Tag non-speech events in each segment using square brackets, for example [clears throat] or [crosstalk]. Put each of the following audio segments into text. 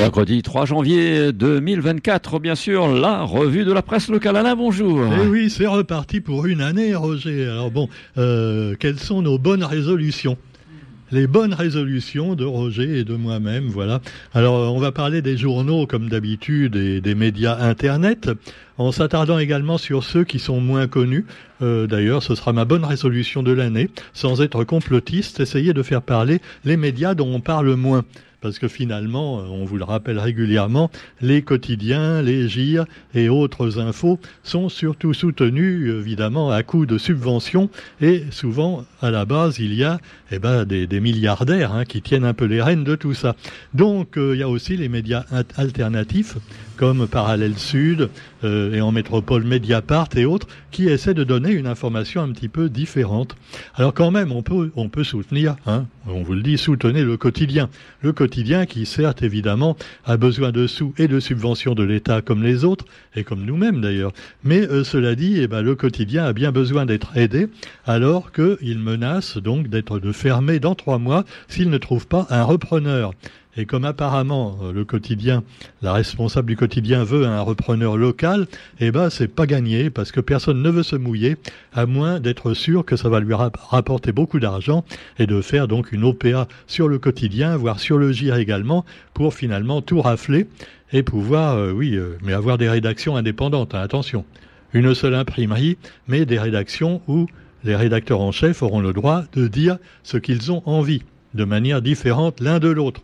Mercredi 3 janvier 2024, bien sûr, la revue de la presse locale. Alain, bonjour. Eh oui, c'est reparti pour une année, Roger. Alors bon, euh, quelles sont nos bonnes résolutions? Les bonnes résolutions de Roger et de moi-même, voilà. Alors, on va parler des journaux, comme d'habitude, et des médias Internet, en s'attardant également sur ceux qui sont moins connus. Euh, D'ailleurs, ce sera ma bonne résolution de l'année, sans être complotiste, essayer de faire parler les médias dont on parle moins. Parce que finalement, euh, on vous le rappelle régulièrement, les quotidiens, les gires et autres infos sont surtout soutenus, évidemment, à coup de subventions, et souvent, à la base, il y a eh ben, des, milliardaires hein, qui tiennent un peu les rênes de tout ça. Donc, euh, il y a aussi les médias alternatifs, comme Parallèle Sud euh, et en métropole Mediapart et autres, qui essaient de donner une information un petit peu différente. Alors quand même, on peut, on peut soutenir, hein, on vous le dit, soutenez le quotidien. Le quotidien qui, certes, évidemment, a besoin de sous et de subventions de l'État comme les autres, et comme nous-mêmes d'ailleurs. Mais euh, cela dit, eh ben, le quotidien a bien besoin d'être aidé, alors qu'il menace donc d'être de fermer dans trois mois s'il ne trouve pas un repreneur. Et comme apparemment euh, le quotidien, la responsable du quotidien veut un repreneur local, eh ben c'est pas gagné parce que personne ne veut se mouiller à moins d'être sûr que ça va lui rapporter beaucoup d'argent et de faire donc une OPA sur le quotidien, voire sur le GIR également, pour finalement tout rafler et pouvoir, euh, oui, euh, mais avoir des rédactions indépendantes. Hein, attention, une seule imprimerie, mais des rédactions où les rédacteurs en chef auront le droit de dire ce qu'ils ont envie de manière différente l'un de l'autre.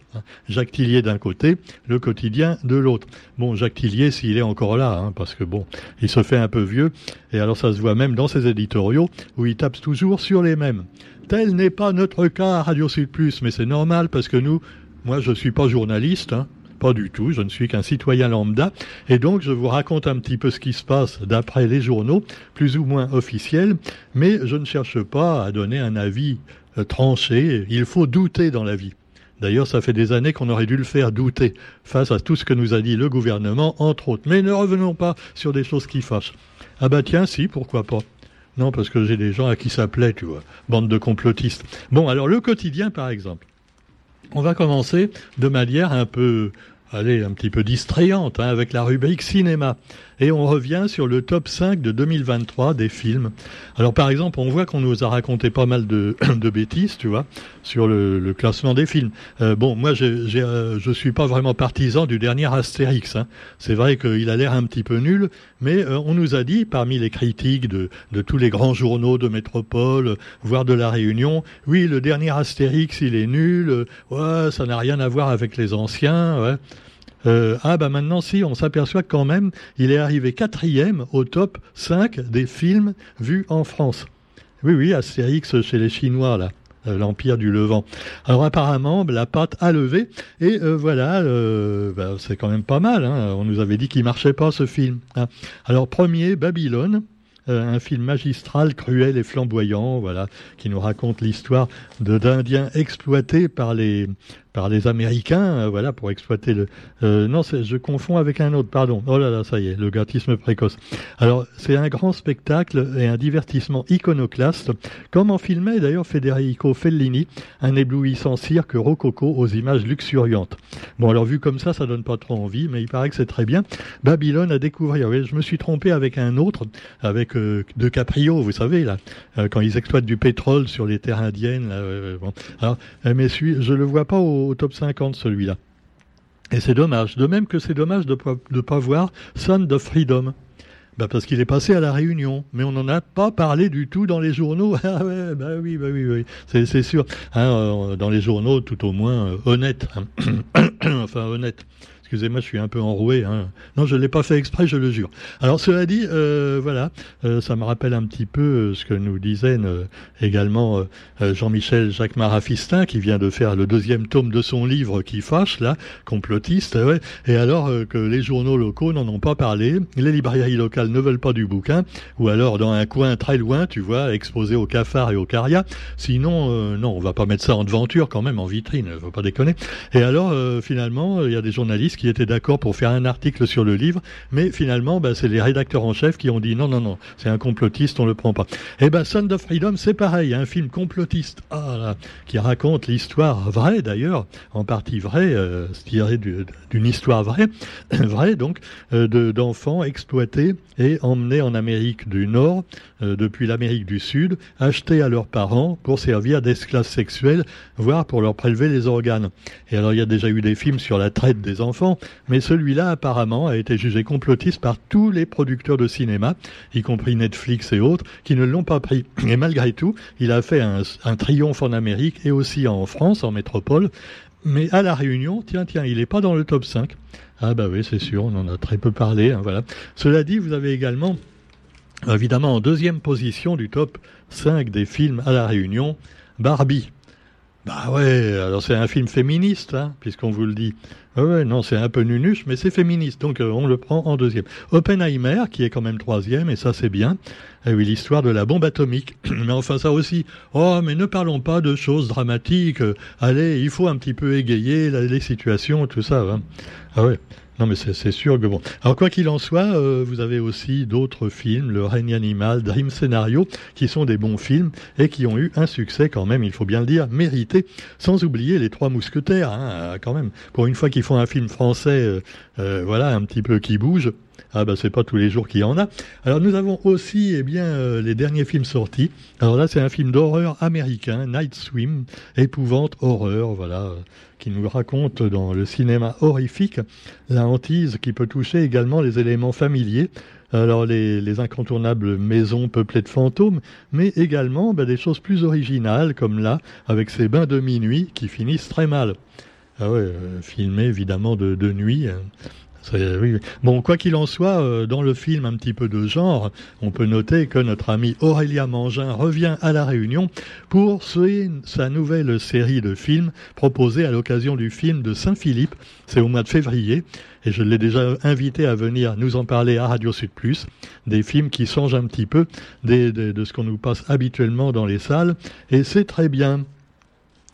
Jacques Tillier d'un côté, le quotidien de l'autre. Bon, Jacques Tillier, s'il est encore là, hein, parce que bon, il se fait un peu vieux, et alors ça se voit même dans ses éditoriaux, où il tape toujours sur les mêmes. Tel n'est pas notre cas à Radio Sud Plus, mais c'est normal, parce que nous, moi je suis pas journaliste, hein, pas du tout, je ne suis qu'un citoyen lambda, et donc je vous raconte un petit peu ce qui se passe d'après les journaux, plus ou moins officiels, mais je ne cherche pas à donner un avis tranché, il faut douter dans la vie. D'ailleurs, ça fait des années qu'on aurait dû le faire douter face à tout ce que nous a dit le gouvernement, entre autres. Mais ne revenons pas sur des choses qui fâchent. Ah bah tiens, si, pourquoi pas. Non, parce que j'ai des gens à qui ça plaît, tu vois. Bande de complotistes. Bon, alors le quotidien, par exemple. On va commencer de manière un peu allez, un petit peu distrayante, hein, avec la rubrique cinéma. Et on revient sur le top 5 de 2023 des films. Alors par exemple, on voit qu'on nous a raconté pas mal de, [clears throat] bêtises, tu vois, sur le, classement des films. Euh, bon, moi, j'ai, euh, je suis pas vraiment partisan du dernier Astérix. Hein. C'est vrai qu'il a l'air un petit peu nul, mais euh, on nous a dit, parmi les critiques de, tous les grands journaux de métropole, voire de la Réunion, oui, le dernier Astérix, il est nul, ouais, ça n'a rien à voir avec les anciens. Euh, ah bah maintenant si, on s'aperçoit quand même, il est arrivé quatrième au top 5 des films vus en France. Oui, oui, Astérix chez les Chinois, là euh, l'Empire du Levant. Alors apparemment, la pâte a levé, et euh, voilà, euh, bah, c'est quand même pas mal. Hein. On nous avait dit qu'il marchait pas ce film. Hein. Alors premier, Babylone. un film magistral, cruel et flamboyant, voilà, qui nous raconte l'histoire d'Indiens exploités par les par les Américains, euh, voilà, pour exploiter le. Euh, non, je confonds avec un autre, pardon. Oh là là, ça y est, le grattisme précoce. Alors, c'est un grand spectacle et un divertissement iconoclaste, comme en filmait d'ailleurs Federico Fellini, un éblouissant cirque rococo aux images luxuriantes. Bon, alors vu comme ça, ça donne pas trop envie, mais il paraît que c'est très bien. Babylone à découvrir. Oui, je me suis trompé avec un autre, avec euh, De Caprio, vous savez là, quand ils exploitent du pétrole sur les terres indiennes. Là, bon. Alors, mais je le vois pas au top 50 celui-là. Et c'est dommage. De même que c'est dommage de ne pas voir Son of Freedom. Bah parce qu'il est passé à la Réunion, mais on n'en a pas parlé du tout dans les journaux. [laughs] Ah bah oui, bah oui, oui, c'est sûr. Hein, euh, dans les journaux, tout au moins euh, honnête. Hein. [coughs] enfin honnête. Excusez-moi, je suis un peu enroué. Hein. Non, je ne l'ai pas fait exprès, je le jure. Alors, cela dit, euh, voilà, euh, ça me rappelle un petit peu euh, ce que nous disait également Jean-Michel Jacques Marafistin, qui vient de faire le deuxième tome de son livre qui fâche, là, complotiste. Ouais. Et alors que les journaux locaux n'en ont pas parlé, les librairies locales ne veulent pas du bouquin, ou alors dans un coin très loin, tu vois, exposé au cafard et au caria. Sinon, non, on va pas mettre ça en devanture quand même, en vitrine, faut pas déconner. Et alors, finalement, il y a des journalistes qui étaient d'accord pour faire un article sur le livre, mais finalement, bah, c'est les rédacteurs en chef qui ont dit non, non, non, c'est un complotiste, on le prend pas. Et eh ben, Sound of Freedom, c'est pareil, un film complotiste, ah, qui raconte l'histoire vraie d'ailleurs, en partie vraie, euh, tirée d'une histoire vraie, [coughs] vraie donc, euh, d'enfants exploités et emmenés en Amérique du Nord, euh, depuis l'Amérique du Sud, achetés à leurs parents pour servir d'esclaves sexuels, voire pour leur prélever les organes. Et alors, il y a déjà eu des films sur la traite des enfants, mais celui-là, apparemment, a été jugé complotiste par tous les producteurs de cinéma, y compris Netflix et autres, qui ne l'ont pas pris. Et malgré tout, il a fait un, triomphe en Amérique et aussi en France, en métropole. Mais à La Réunion, tiens, tiens, il n'est pas dans le top 5. Ah bah oui, c'est sûr, on en a très peu parlé. Hein, voilà. Cela dit, vous avez également, évidemment, en deuxième position du top 5 des films à La Réunion, Barbie. Bah ouais, alors c'est un film féministe, hein, puisqu'on vous le dit. Ouais, non, c'est un peu nunuche, mais c'est féministe, donc euh, on le prend en deuxième. Oppenheimer, qui est quand même troisième, et ça c'est bien. Eh oui, l'histoire de la bombe atomique. [clears throat] mais enfin, ça aussi. Oh, mais ne parlons pas de choses dramatiques. Allez, il faut un petit peu égayer les situations, tout ça. Hein. Ah ouais. Non, mais c'est sûr que bon. Alors, quoi qu'il en soit, euh, vous avez aussi d'autres films, Le règne animal, Dream Scenario, qui sont des bons films et qui ont eu un succès quand même, il faut bien le dire, mérité. Sans oublier Les Trois Mousquetaires, hein, quand même. Pour une fois qu'ils font un film français, euh, euh, voilà, un petit peu qui bouge. Ah bah c'est pas tous les jours qu'il y en a. Alors nous avons aussi eh bien les derniers films sortis. Alors là c'est un film d'horreur américain, Night Swim, épouvante horreur, voilà qui nous raconte dans le cinéma horrifique la hantise qui peut toucher également les éléments familiers. Alors les, incontournables maisons peuplées de fantômes, mais également ben, des choses plus originales comme là, avec ces bains de minuit qui finissent très mal. Ah ouais, euh, filmé évidemment de, de nuit. Hein. Bon, quoi qu'il en soit, euh, dans le film un petit peu de genre, on peut noter que notre ami Aurélia Mangin revient à la Réunion pour sa nouvelle série de films proposée à l'occasion du film de Saint-Philippe. C'est au mois de février et je l'ai déjà invité à venir nous en parler à Radio Sud Plus, des films qui changent un petit peu de ce qu'on nous passe habituellement dans les salles, et c'est très bien.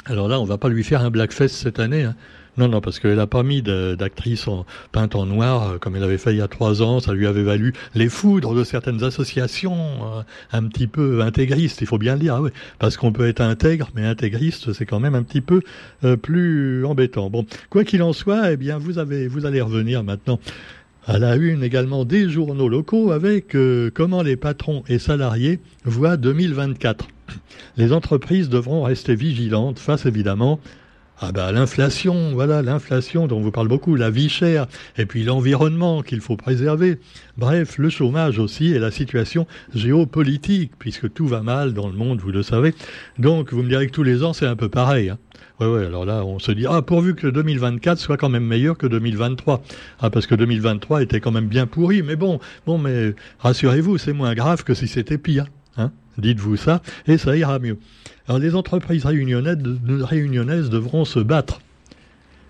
Alors là, on va pas lui faire un Blackfest cette année, hein. Non, non, parce qu'elle n'a pas mis d'actrice peinte en noir euh, comme elle avait fait il y a trois ans. Ça lui avait valu les foudres de certaines associations euh, un petit peu intégristes, il faut bien le dire. Ah parce qu'on peut être intègre, mais intégriste, c'est quand même un petit peu euh, plus embêtant. Bon, quoi qu'il en soit, eh bien, vous avez, vous allez revenir maintenant à la une également des journaux locaux avec comment les patrons et salariés voient 2024. Les entreprises devront rester vigilantes face évidemment ah bah l'inflation, voilà l'inflation dont on vous parle beaucoup, la vie chère, et puis l'environnement qu'il faut préserver. Bref, le chômage aussi et la situation géopolitique, puisque tout va mal dans le monde, vous le savez. Donc vous me direz que tous les ans c'est un peu pareil. Hein. Ouais, alors là, on se dit, ah, pourvu que 2024 soit quand même meilleur que 2023. Ah, parce que 2023 était quand même bien pourri, mais bon, bon, mais rassurez-vous, c'est moins grave que si c'était pire. Hein Dites-vous ça, et ça ira mieux. Alors les entreprises réunionnaises, devront se battre.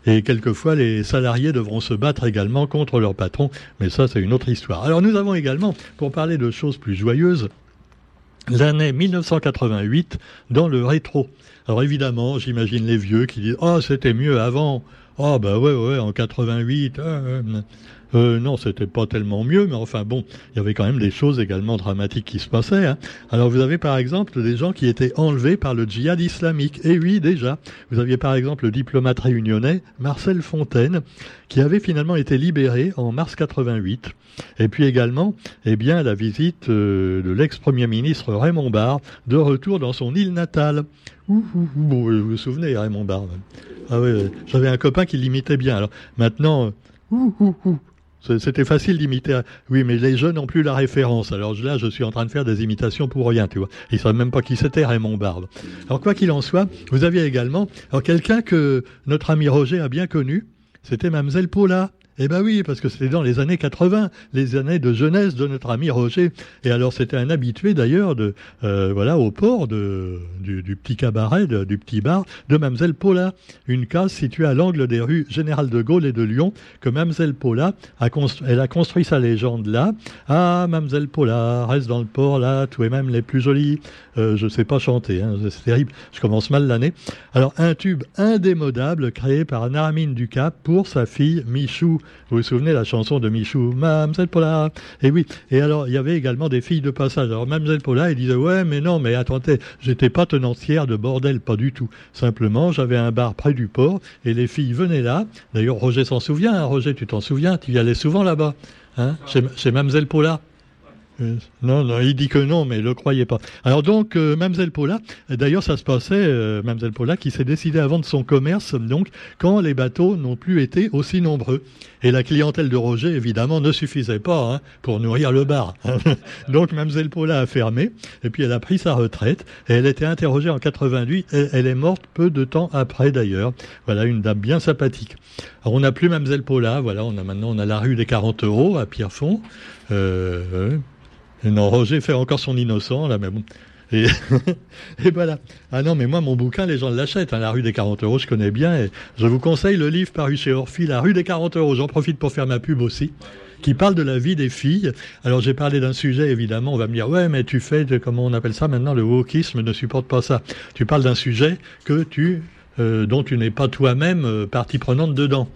Et quelquefois, les salariés devront se battre également contre leur patron, mais ça, c'est une autre histoire. Alors nous avons également, pour parler de choses plus joyeuses, l'année 1988 dans le rétro. Alors évidemment, j'imagine les vieux qui disent « Oh, c'était mieux avant !» Oh, bah ouais, ouais, en 88. Euh, non, c'était pas tellement mieux, mais enfin bon, il y avait quand même des choses également dramatiques qui se passaient. Hein. Alors vous avez par exemple des gens qui étaient enlevés par le djihad islamique. Et oui, déjà, vous aviez par exemple le diplomate réunionnais Marcel Fontaine, qui avait finalement été libéré en mars 88. Et puis également, eh bien, la visite euh, de l'ex-premier ministre Raymond Barre de retour dans son île natale. Ouh, vous vous souvenez, Raymond Barre? Ah oui, j'avais un copain qui l'imitait bien. Alors maintenant, ouh, ouh, ouh, c'était facile d'imiter. Oui, mais les jeunes n'ont plus la référence. Alors là, je suis en train de faire des imitations pour rien, tu vois. Ils ne savent même pas qui c'était Raymond Barbe. Alors quoi qu'il en soit, vous aviez également alors quelqu'un que notre ami Roger a bien connu. C'était Mademoiselle Paula. Eh ben oui, parce que c'était dans les années 80, les années de jeunesse de notre ami Roger. Et alors c'était un habitué d'ailleurs de euh, voilà au port du, petit cabaret, du petit bar de Mamselle Paula, une case située à l'angle des rues Général de Gaulle et de Lyon, que Mamselle Paula a construit, elle a construit sa légende là. Ah, Mamselle Paula reste dans le port là, tout est même les plus jolis. Euh, je sais pas chanter, hein, c'est terrible. Je commence mal l'année. Alors un tube indémodable créé par Narmine Ducap pour sa fille Michou vous vous souvenez la chanson de Michou, Mamselle Paula? Et oui, et alors il y avait également des filles de passage. Alors Mamselle Paula, elle disait ouais, mais non, mais attendez, j'étais pas tenancière de bordel, pas du tout. Simplement, j'avais un bar près du port et les filles venaient là. D'ailleurs, Roger s'en souvient. Hein, Roger, tu t'en souviens? Tu y allais souvent là-bas, hein, chez, chez Mamselle Paula? Euh, non, non, il dit que non, mais le croyez pas. Alors donc, euh, Mamselle Paula, d'ailleurs, ça se passait, euh, Mamselle Paula, qui s'est décidée à vendre son commerce, donc, quand les bateaux n'ont plus été aussi nombreux. Et la clientèle de Roger, évidemment, ne suffisait pas hein, pour nourrir le bar. [laughs] donc, Mamselle Paula a fermé, et puis elle a pris sa retraite, et elle était interrogée en 88, et elle est morte peu de temps après, d'ailleurs. Voilà, une dame bien sympathique. Alors, on n'a plus Mamselle Paula, voilà, on a maintenant, on a la rue des 40 euros à Pierrefonds. Euh, non, Roger fait encore son innocent, là, mais bon. [laughs] Et, voilà. Ah non, mais moi, mon bouquin, les gens l'achètent. Hein, la rue des 40 euros, je connais bien. Et je vous conseille le livre paru chez Orphy, La rue des 40 euros. J'en profite pour faire ma pub aussi qui parle de la vie des filles. Alors j'ai parlé d'un sujet, évidemment, on va me dire, ouais, mais tu fais, de, comment on appelle ça maintenant, le wokisme ne supporte pas ça. Tu parles d'un sujet que tu, euh, dont tu n'es pas toi-même euh, partie prenante dedans.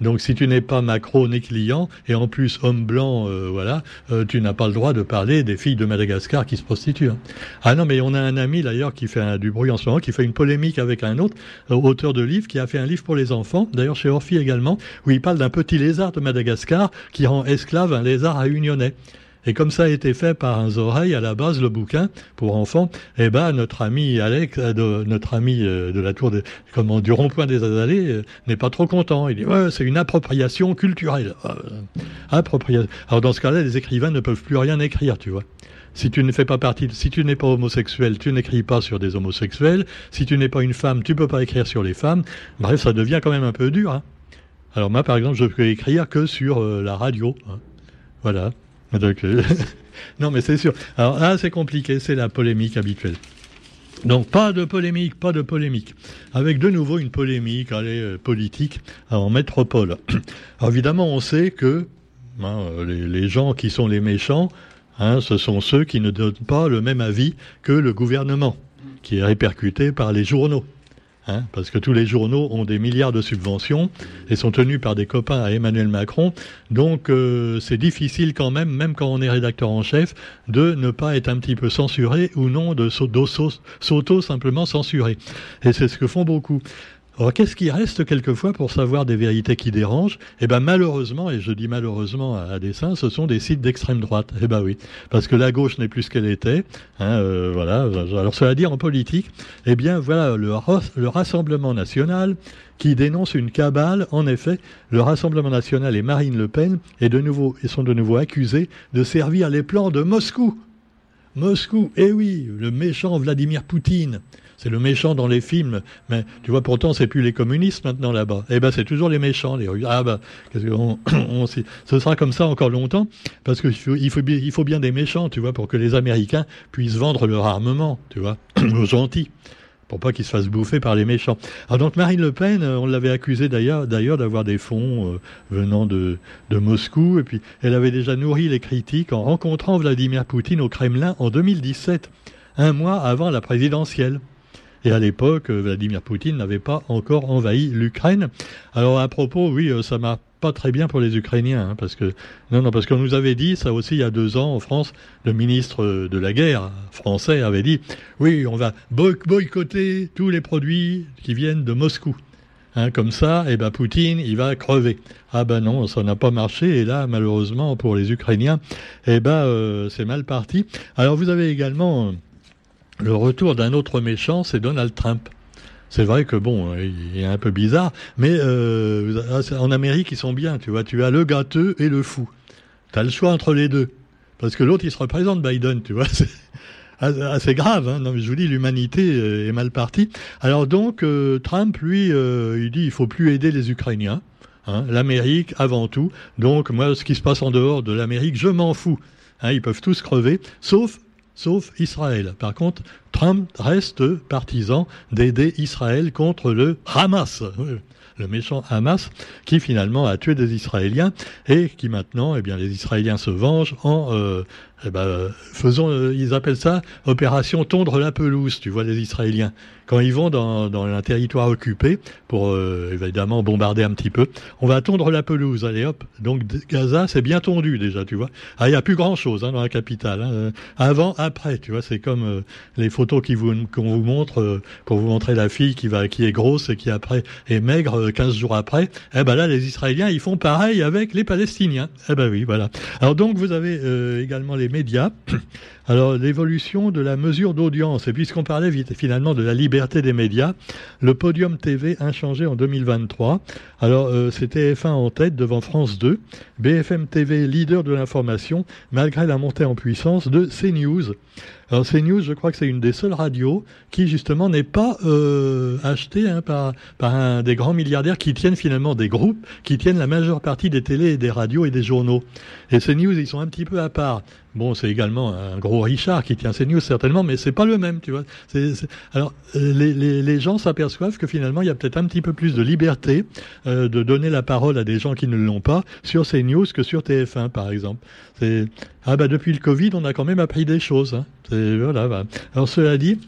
Donc si tu n'es pas macro ni client, et en plus homme blanc, euh, voilà, euh, tu n'as pas le droit de parler des filles de Madagascar qui se prostituent. Hein. Ah non, mais on a un ami d'ailleurs qui fait du bruit en ce moment, qui fait une polémique avec un autre euh, auteur de livre, qui a fait un livre pour les enfants, d'ailleurs chez Orphy également, où il parle d'un petit lézard de Madagascar qui rend esclave un lézard réunionnais. Et comme ça a été fait par un oreille à la base, le bouquin pour enfants, eh ben notre ami Alex, euh, notre ami euh, de la tour de, comment, du rond-point des Azalées euh, n'est pas trop content. Il dit ouais, c'est une appropriation culturelle. appropriation. Alors dans ce cas-là, les écrivains ne peuvent plus rien écrire, tu vois. Si tu ne fais pas partie, si tu n'es pas homosexuel, tu n'écris pas sur des homosexuels. Si tu n'es pas une femme, tu peux pas écrire sur les femmes. Bref, ça devient quand même un peu dur. Hein. Alors moi, par exemple, je peux écrire que sur la radio. Hein. Voilà. [laughs] non, mais c'est sûr. Alors là, c'est compliqué, c'est la polémique habituelle. Donc pas de polémique, pas de polémique. Avec de nouveau une polémique allez, euh, politique en métropole. [clears throat] Alors évidemment, on sait que hein, les, gens qui sont les méchants, hein, ce sont ceux qui ne donnent pas le même avis que le gouvernement, qui est répercuté par les journaux. Hein, parce que tous les journaux ont des milliards de subventions et sont tenus par des copains à Emmanuel Macron. Donc euh, c'est difficile quand même, même quand on est rédacteur en chef, de ne pas être un petit peu censuré ou non, de s'auto simplement censurer. Et c'est ce que font beaucoup. Alors qu'est-ce qui reste quelquefois pour savoir des vérités qui dérangent? Eh ben malheureusement, et je dis malheureusement à, dessein, ce sont des sites d'extrême droite. Eh ben oui, parce que la gauche n'est plus ce qu'elle était. Hein, euh, voilà. Alors cela dit en politique, eh bien voilà le, le Rassemblement national qui dénonce une cabale. En effet, le Rassemblement national et Marine Le Pen sont de nouveau accusés de servir les plans de Moscou. Moscou, eh oui, le méchant Vladimir Poutine c'est le méchant dans les films. Mais tu vois, pourtant, c'est plus les communistes maintenant là-bas. Eh ben, c'est toujours les méchants, les Russes. Ah ben, on, [coughs] ce sera comme ça encore longtemps, parce qu'il il faut, faut bien des méchants, tu vois, pour que les Américains puissent vendre leur armement, tu vois, [coughs] aux gentils pour pas qu'ils se fassent bouffer par les méchants. Alors donc Marine Le Pen, euh, on l'avait accusée d'ailleurs d'ailleurs d'avoir des fonds euh, venant de, de Moscou, et puis elle avait déjà nourri les critiques en rencontrant Vladimir Poutine au Kremlin en 2017, un mois avant la présidentielle. Et à l'époque, euh, Vladimir Poutine n'avait pas encore envahi l'Ukraine. Alors à propos, oui, euh, ça m'a pas très bien pour les Ukrainiens, hein, parce que non, non, parce qu'on nous avait dit ça aussi il y a deux ans en France, le ministre de la guerre français avait dit, oui, on va boycotter tous les produits qui viennent de Moscou. Hein, comme ça, eh ben Poutine, il va crever. Ah ben non, ça n'a pas marché. Et là, malheureusement pour les Ukrainiens, eh ben euh, c'est mal parti. Alors vous avez également le retour d'un autre méchant, c'est Donald Trump. C'est vrai que bon, il est un peu bizarre, mais euh, en Amérique ils sont bien, tu vois. Tu as le gâteux et le fou. Tu as le choix entre les deux, parce que l'autre il se représente Biden, tu vois. [laughs] C'est assez grave. Hein non, je vous dis, l'humanité euh, est mal partie. Alors donc, euh, Trump, lui, il dit il faut plus aider les Ukrainiens. Hein. L'Amérique avant tout. Donc moi, ce qui se passe en dehors de l'Amérique, je m'en fous. Hein, ils peuvent tous crever, sauf sauf Israël. Par contre, Trump reste partisan d'aider Israël contre le Hamas le méchant Hamas, qui finalement a tué des Israéliens et qui maintenant, eh bien, les Israéliens se vengent en euh, eh ben, faisons, euh, ils appellent ça opération tondre la pelouse, tu vois, les Israéliens. Quand ils vont dans, dans un territoire occupé, pour euh, évidemment bombarder un petit peu, on va tondre la pelouse, allez hop. Donc Gaza, c'est bien tondu déjà, tu vois. Ah, il n'y a plus grand-chose hein, dans la capitale. Hein. Avant, après, tu vois, c'est comme euh, les photos qu'on vous, vous montre pour vous montrer la fille qui, va, qui est grosse et qui après est maigre 15 jours après. Eh ben là, les Israéliens, ils font pareil avec les Palestiniens. Eh ben oui, voilà. Alors donc, vous avez également les médias. Alors l'évolution de la mesure d'audience, et puisqu'on parlait finalement de la liberté des médias, le podium TV inchangé en 2023. Alors euh, c'était F1 en tête devant France 2, BFM TV leader de l'information, malgré la montée en puissance de CNews. Alors CNews, je crois que c'est une des seules radios qui justement n'est pas euh, achetée hein, par, par un des grands milliardaires qui tiennent finalement des groupes, qui tiennent la majeure partie des télés, et des radios et des journaux. Et CNews, ils sont un petit peu à part. Bon, c'est également un gros Richard qui tient CNews certainement, mais c'est pas le même, tu vois. Alors les, les, gens s'aperçoivent que finalement il y a peut-être un petit peu plus de liberté euh, de donner la parole à des gens qui ne l'ont pas sur CNews que sur TF1 par exemple. Ah bah depuis le Covid, on a quand même appris des choses. Hein. Bah. Alors cela dit,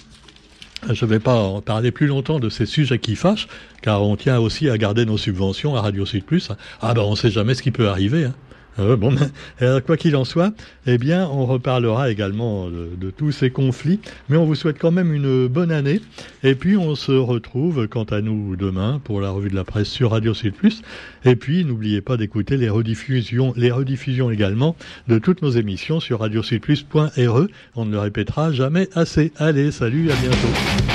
je ne vais pas en parler plus longtemps de ces sujets qui fâchent, car on tient aussi à garder nos subventions à Radio Sud Plus. Ah ben on ne sait jamais ce qui peut arriver. Hein. Euh, bon, [laughs] quoi qu'il en soit, eh bien, on reparlera également de, tous ces conflits, mais on vous souhaite quand même une bonne année. Et puis, on se retrouve, quant à nous, demain pour la revue de la presse sur Radio Sud Plus. Et puis, n'oubliez pas d'écouter les rediffusions, les rediffusions également de toutes nos émissions sur radiosudplus.re. On ne le répétera jamais assez. Allez, salut, à bientôt.